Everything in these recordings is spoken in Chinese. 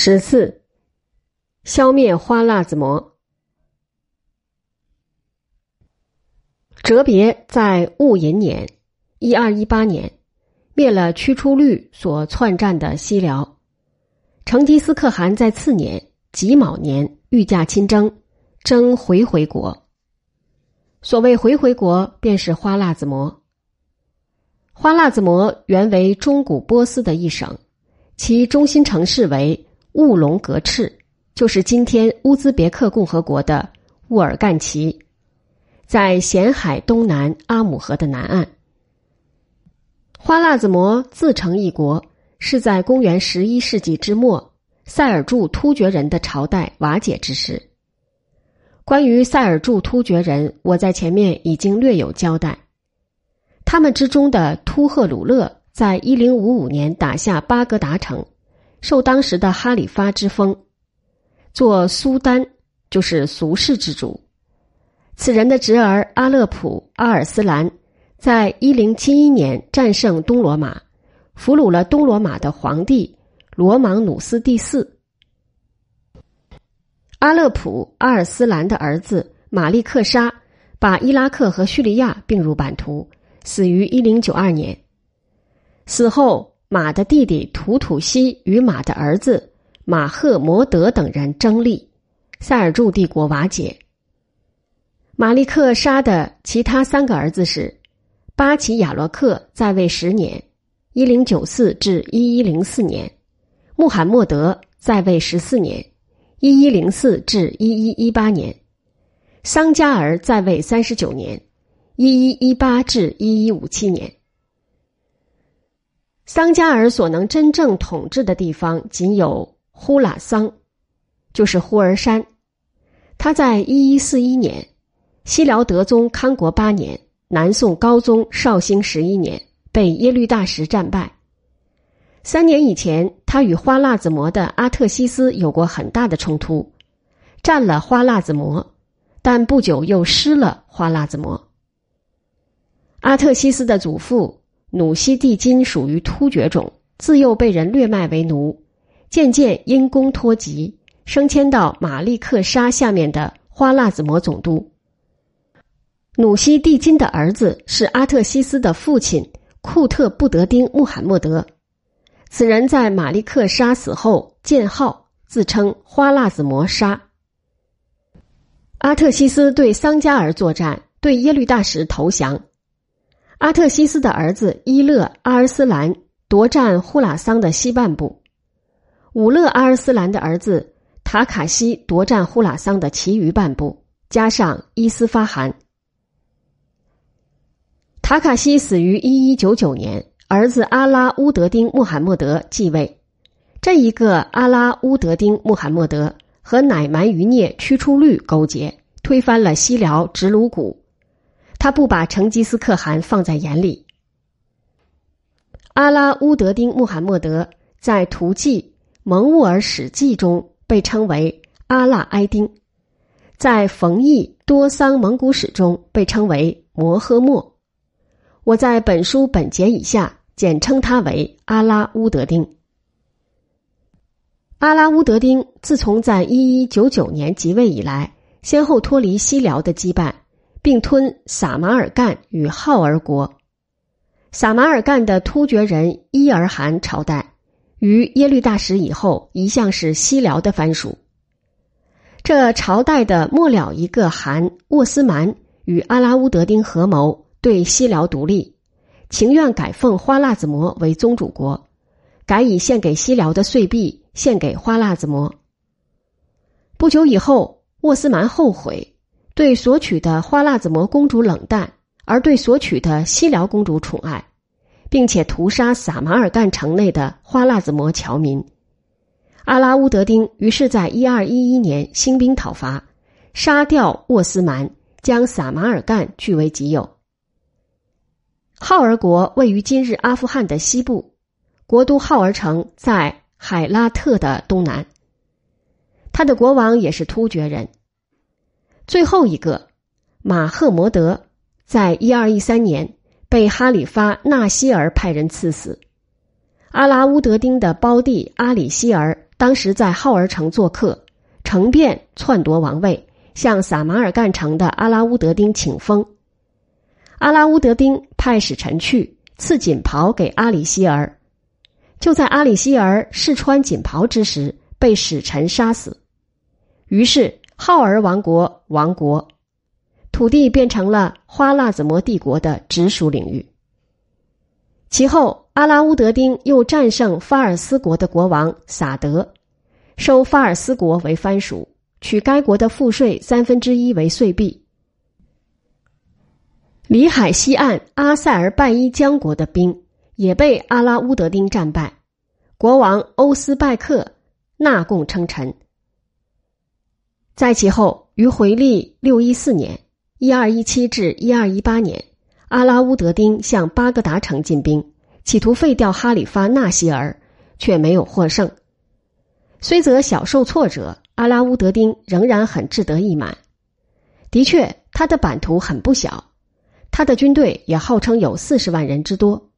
十四，消灭花剌子模。哲别在戊寅年（一二一八年）灭了屈出律所篡占的西辽。成吉思可汗在次年己卯年御驾亲征，征回回国。所谓回回国，便是花剌子模。花剌子模原为中古波斯的一省，其中心城市为。乌龙格赤就是今天乌兹别克共和国的乌尔干旗，在咸海东南阿姆河的南岸。花剌子模自成一国，是在公元十一世纪之末，塞尔柱突厥人的朝代瓦解之时。关于塞尔柱突厥人，我在前面已经略有交代。他们之中的突赫鲁勒，在一零五五年打下巴格达城。受当时的哈里发之封，做苏丹，就是俗世之主。此人的侄儿阿勒普阿尔斯兰，在一零七一年战胜东罗马，俘虏了东罗马的皇帝罗芒努斯第四。阿勒普阿尔斯兰的儿子马利克沙，把伊拉克和叙利亚并入版图，死于一零九二年。死后。马的弟弟图土西与马的儿子马赫摩德等人争立，塞尔柱帝国瓦解。马利克杀的其他三个儿子是巴奇亚罗克在位十年（一零九四至一一零四年），穆罕默德在位十四年（一一零四至一一一八年），桑加尔在位三十九年（一一一八至一一五七年）。桑加尔所能真正统治的地方仅有呼喇桑，就是呼儿山。他在一一四一年，西辽德宗康国八年，南宋高宗绍兴十一年，被耶律大石战败。三年以前，他与花剌子模的阿特西斯有过很大的冲突，占了花剌子模，但不久又失了花剌子模。阿特西斯的祖父。努西地金属于突厥种，自幼被人掠卖为奴，渐渐因公脱籍，升迁到马利克沙下面的花剌子模总督。努西地金的儿子是阿特西斯的父亲库特布德丁穆罕默德，此人在马利克沙死后建号，自称花剌子模沙。阿特西斯对桑加尔作战，对耶律大石投降。阿特西斯的儿子伊勒阿尔斯兰夺占呼喇桑的西半部，武勒阿尔斯兰的儿子塔卡西夺占呼喇桑的其余半部，加上伊斯发汗。塔卡西死于一一九九年，儿子阿拉乌德丁穆罕默德继位。这一个阿拉乌德丁穆罕默德和乃蛮余孽屈出律勾结，推翻了西辽直鲁古。他不把成吉思可汗放在眼里。阿拉乌德丁穆罕默德在《图记蒙兀尔史记》中被称为阿拉埃丁，在冯异多桑蒙古史中被称为摩诃末。我在本书本节以下简称他为阿拉乌德丁。阿拉乌德丁自从在一一九九年即位以来，先后脱离西辽的羁绊。并吞撒马尔干与浩儿国。撒马尔干的突厥人伊尔汗朝代，于耶律大石以后一向是西辽的藩属。这朝代的末了一个汗沃斯蛮与阿拉乌德丁合谋，对西辽独立，情愿改奉花剌子模为宗主国，改以献给西辽的岁币献给花剌子模。不久以后，沃斯蛮后悔。对索取的花剌子模公主冷淡，而对索取的西辽公主宠爱，并且屠杀撒马尔干城内的花剌子模侨民。阿拉乌德丁于是在一二一一年兴兵讨伐，杀掉沃斯蛮，将撒马尔干据为己有。浩儿国位于今日阿富汗的西部，国都浩儿城在海拉特的东南。他的国王也是突厥人。最后一个马赫摩德，在一二一三年被哈里发纳西尔派人赐死。阿拉乌德丁的胞弟阿里希尔当时在浩儿城做客，乘便篡夺王位，向撒马尔干城的阿拉乌德丁请封。阿拉乌德丁派使臣去赐锦袍给阿里希儿，就在阿里希儿试穿锦袍之时，被使臣杀死。于是浩儿王国亡国，土地变成了花剌子模帝国的直属领域。其后，阿拉乌德丁又战胜法尔斯国的国王萨德，收法尔斯国为藩属，取该国的赋税三分之一为税币。里海西岸阿塞尔拜伊江国的兵也被阿拉乌德丁战败，国王欧斯拜克纳贡称臣。在其后，于回历六一四年（一二一七至一二一八年），阿拉乌德丁向巴格达城进兵，企图废掉哈里发纳希尔，却没有获胜。虽则小受挫折，阿拉乌德丁仍然很志得意满。的确，他的版图很不小。他的军队也号称有四十万人之多。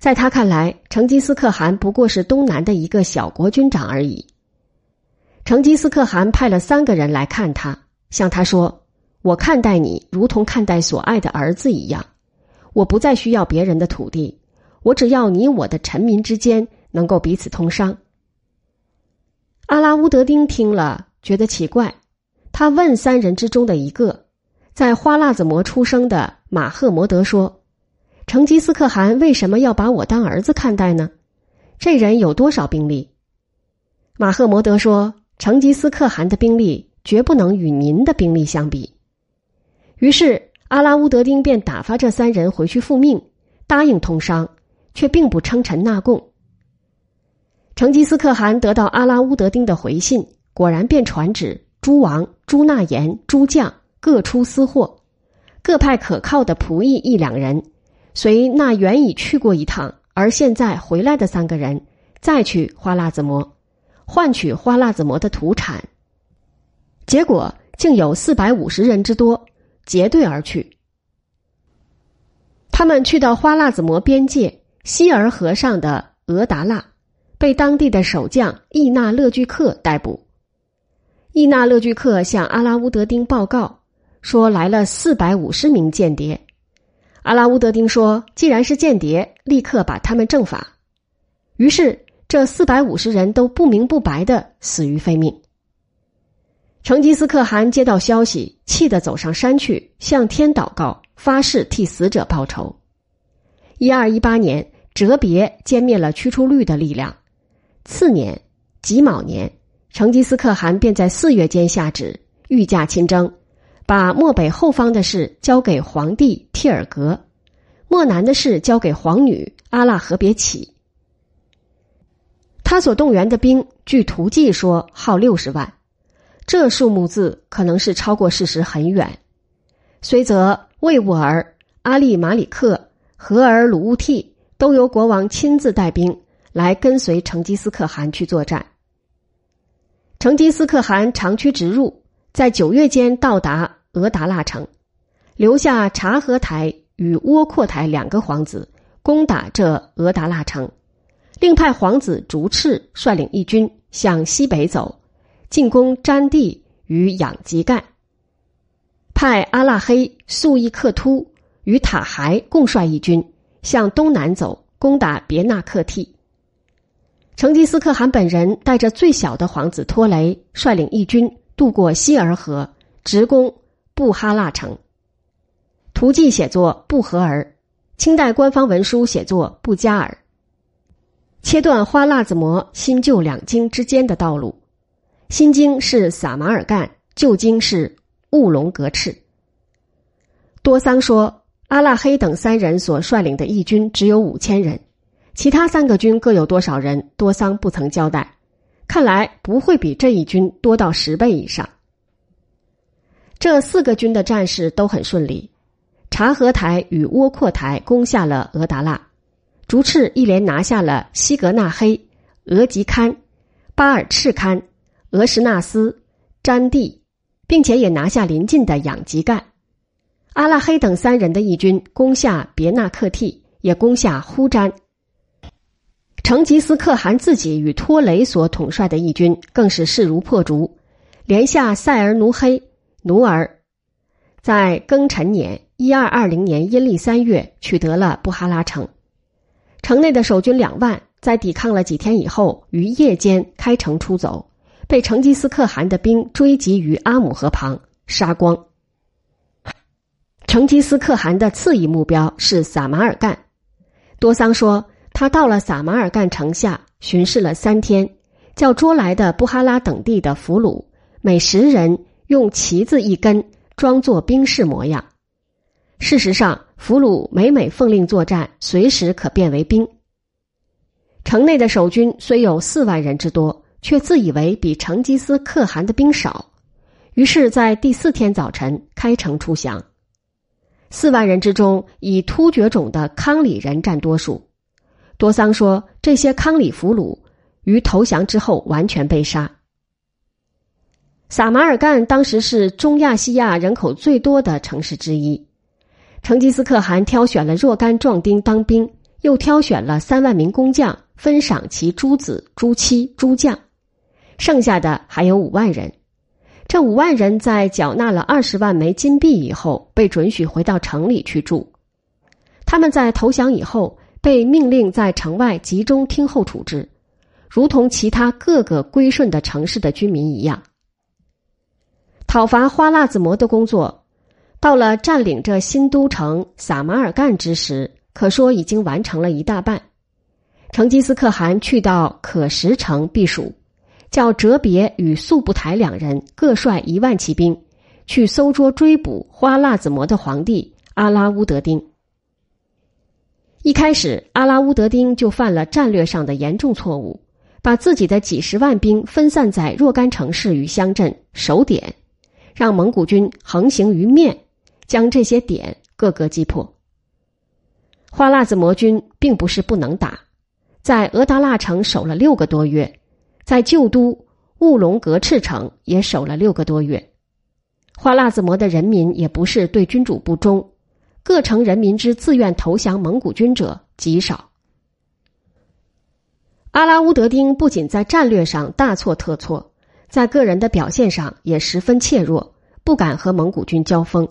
在他看来，成吉思可汗不过是东南的一个小国军长而已。成吉思可汗派了三个人来看他，向他说：“我看待你如同看待所爱的儿子一样，我不再需要别人的土地，我只要你我的臣民之间能够彼此通商。”阿拉乌德丁听了，觉得奇怪，他问三人之中的一个。在花剌子模出生的马赫摩德说：“成吉思可汗为什么要把我当儿子看待呢？这人有多少兵力？”马赫摩德说：“成吉思可汗的兵力绝不能与您的兵力相比。”于是阿拉乌德丁便打发这三人回去复命，答应通商，却并不称臣纳贡。成吉思可汗得到阿拉乌德丁的回信，果然便传旨：诸王、诸纳言、诸将。各出私货，各派可靠的仆役一两人，随那原已去过一趟而现在回来的三个人，再去花剌子模，换取花剌子模的土产。结果竟有四百五十人之多，结队而去。他们去到花剌子模边界希尔河上的俄达腊，被当地的守将易纳勒居克逮捕。易纳勒居克向阿拉乌德丁报告。说来了四百五十名间谍，阿拉乌德丁说：“既然是间谍，立刻把他们正法。”于是这四百五十人都不明不白的死于非命。成吉思可汗接到消息，气得走上山去，向天祷告，发誓替死者报仇。一二一八年，哲别歼灭了驱出律的力量。次年己卯年，成吉思可汗便在四月间下旨，御驾亲征。把漠北后方的事交给皇帝帖尔格，漠南的事交给皇女阿剌和别起。他所动员的兵，据图记说号六十万，这数目字可能是超过事实很远。虽则魏兀儿、阿利马里克、和尔鲁乌替都由国王亲自带兵来跟随成吉思可汗去作战。成吉思可汗长驱直入。在九月间到达俄达腊城，留下察合台与窝阔台两个皇子攻打这俄达腊城，另派皇子竹赤率领义军向西北走，进攻詹地与养吉干。派阿剌黑、素伊克突与塔孩共率义军向东南走，攻打别纳克替。成吉思可汗本人带着最小的皇子托雷率领义军。渡过希尔河，直攻布哈腊城。图记写作布和儿，清代官方文书写作布加尔。切断花剌子模新旧两京之间的道路。新京是撒马尔干，旧京是乌龙格赤。多桑说，阿剌黑等三人所率领的义军只有五千人，其他三个军各有多少人？多桑不曾交代。看来不会比这一军多到十倍以上。这四个军的战事都很顺利，察合台与窝阔台攻下了俄达腊，竹赤一连拿下了西格纳黑、额吉堪、巴尔赤堪、俄什纳斯、詹地，并且也拿下邻近的养吉干。阿拉黑等三人的义军攻下别纳克替，也攻下呼詹。成吉思可汗自己与托雷所统帅的义军更是势如破竹，连下塞尔努黑、努尔，在庚辰年（一二二零年）阴历三月取得了布哈拉城。城内的守军两万，在抵抗了几天以后，于夜间开城出走，被成吉思可汗的兵追击于阿姆河旁，杀光。成吉思可汗的次一目标是撒马尔干。多桑说，他到了撒马尔干城下巡视了三天，叫捉来的布哈拉等地的俘虏，每十人用旗子一根，装作兵士模样。事实上，俘虏每每奉令作战，随时可变为兵。城内的守军虽有四万人之多，却自以为比成吉思可汗的兵少，于是，在第四天早晨开城出降。四万人之中，以突厥种的康里人占多数。多桑说，这些康里俘虏于投降之后完全被杀。撒马尔干当时是中亚细亚人口最多的城市之一。成吉思可汗挑选了若干壮丁当兵，又挑选了三万名工匠，分赏其诸子、诸妻、诸将，剩下的还有五万人。这五万人在缴纳了二十万枚金币以后，被准许回到城里去住。他们在投降以后，被命令在城外集中听候处置，如同其他各个归顺的城市的居民一样。讨伐花剌子模的工作，到了占领这新都城撒马尔干之时，可说已经完成了一大半。成吉思可汗去到可什城避暑。叫哲别与速不台两人各率一万骑兵，去搜捉追捕花剌子模的皇帝阿拉乌德丁。一开始，阿拉乌德丁就犯了战略上的严重错误，把自己的几十万兵分散在若干城市与乡镇守点，让蒙古军横行于面，将这些点各个击破。花剌子模军并不是不能打，在额达腊城守了六个多月。在旧都兀龙格赤城也守了六个多月，花剌子模的人民也不是对君主不忠，各城人民之自愿投降蒙古军者极少。阿拉乌德丁不仅在战略上大错特错，在个人的表现上也十分怯弱，不敢和蒙古军交锋。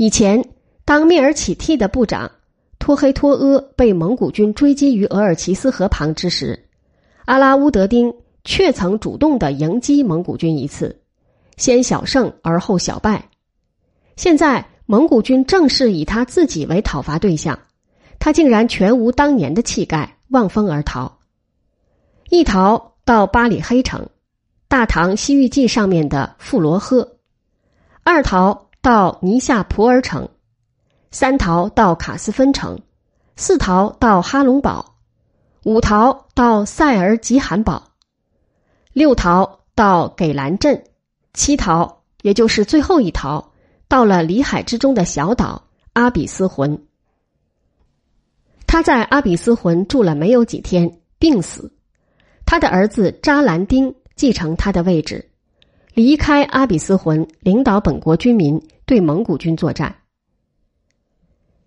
以前，当蔑尔乞替的部长托黑托阿被蒙古军追击于额尔齐斯河旁之时。阿拉乌德丁却曾主动的迎击蒙古军一次，先小胜而后小败。现在蒙古军正是以他自己为讨伐对象，他竟然全无当年的气概，望风而逃。一逃到巴里黑城，《大唐西域记》上面的富罗赫；二逃到尼夏普尔城；三逃到卡斯芬城；四逃到哈隆堡。五逃到塞尔吉罕堡，六逃到给兰镇，七逃也就是最后一逃到了里海之中的小岛阿比斯浑。他在阿比斯浑住了没有几天，病死。他的儿子扎兰丁继承他的位置，离开阿比斯浑，领导本国军民对蒙古军作战。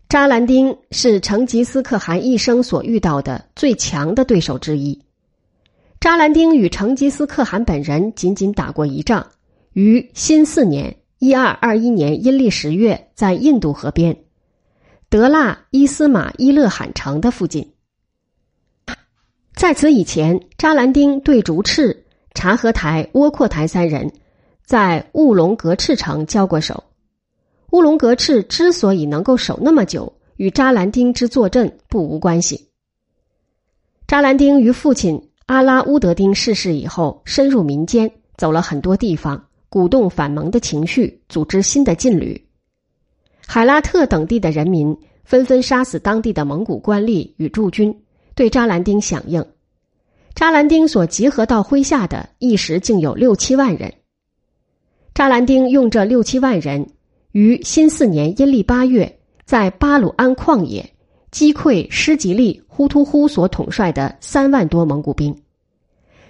扎兰丁是成吉思可汗一生所遇到的最强的对手之一。扎兰丁与成吉思可汗本人仅仅打过一仗，于新四年（一二二一年）阴历十月，在印度河边德腊伊斯马伊勒罕城的附近。在此以前，扎兰丁对竹赤、察合台、窝阔台三人在乌龙格赤城交过手。乌龙格赤之所以能够守那么久，与扎兰丁之坐镇不无关系。扎兰丁与父亲阿拉乌德丁逝世以后，深入民间，走了很多地方，鼓动反蒙的情绪，组织新的劲旅。海拉特等地的人民纷纷杀死当地的蒙古官吏与驻军，对扎兰丁响应。扎兰丁所集合到麾下的一时竟有六七万人。扎兰丁用这六七万人。于新四年阴历八月，在巴鲁安旷野击溃施吉利呼突呼所统帅的三万多蒙古兵，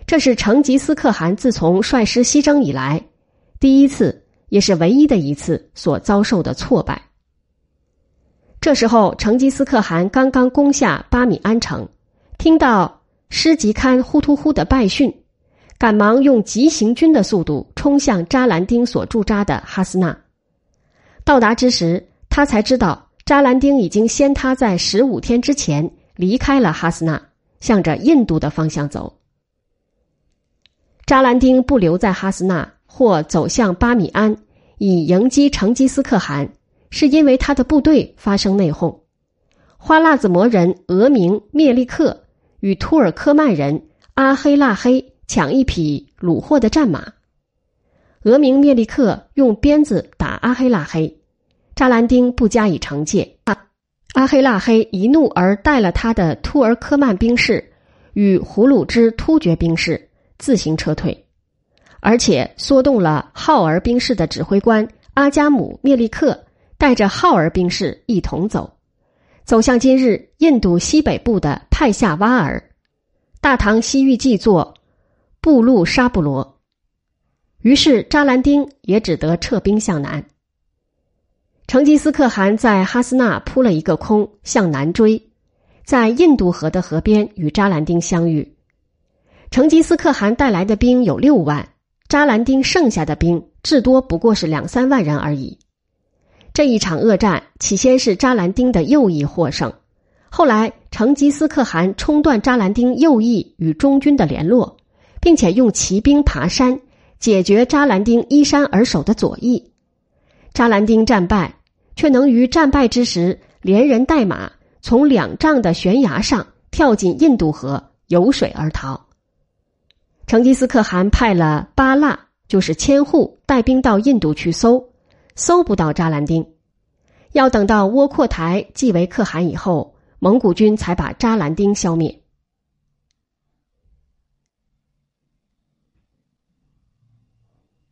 这是成吉思可汗自从率师西征以来第一次，也是唯一的一次所遭受的挫败。这时候，成吉思可汗刚刚攻下巴米安城，听到施吉堪呼突呼的败讯，赶忙用急行军的速度冲向扎兰丁所驻扎的哈斯纳。到达之时，他才知道扎兰丁已经先他在十五天之前离开了哈斯纳，向着印度的方向走。扎兰丁不留在哈斯纳，或走向巴米安，以迎击成吉思可汗，是因为他的部队发生内讧。花剌子模人俄明灭利克。与图尔科曼人阿黑腊黑抢一匹虏获的战马，俄明灭利克用鞭子打阿黑腊黑，扎兰丁不加以惩戒，阿黑腊黑一怒而带了他的图尔科曼兵士与胡鲁之突厥兵士自行撤退，而且缩动了浩儿兵士的指挥官阿加姆灭利克，带着浩儿兵士一同走。走向今日印度西北部的派夏瓦尔，《大唐西域记》作布路沙布罗。于是扎兰丁也只得撤兵向南。成吉思可汗在哈斯纳扑了一个空，向南追，在印度河的河边与扎兰丁相遇。成吉思可汗带来的兵有六万，扎兰丁剩下的兵至多不过是两三万人而已。这一场恶战起先是扎兰丁的右翼获胜，后来成吉思可汗冲断扎兰丁右翼与中军的联络，并且用骑兵爬山解决扎兰丁依山而守的左翼。扎兰丁战败，却能于战败之时连人带马从两丈的悬崖上跳进印度河游水而逃。成吉思可汗派了巴剌，就是千户带兵到印度去搜。搜不到扎兰丁，要等到窝阔台继为可汗以后，蒙古军才把扎兰丁消灭。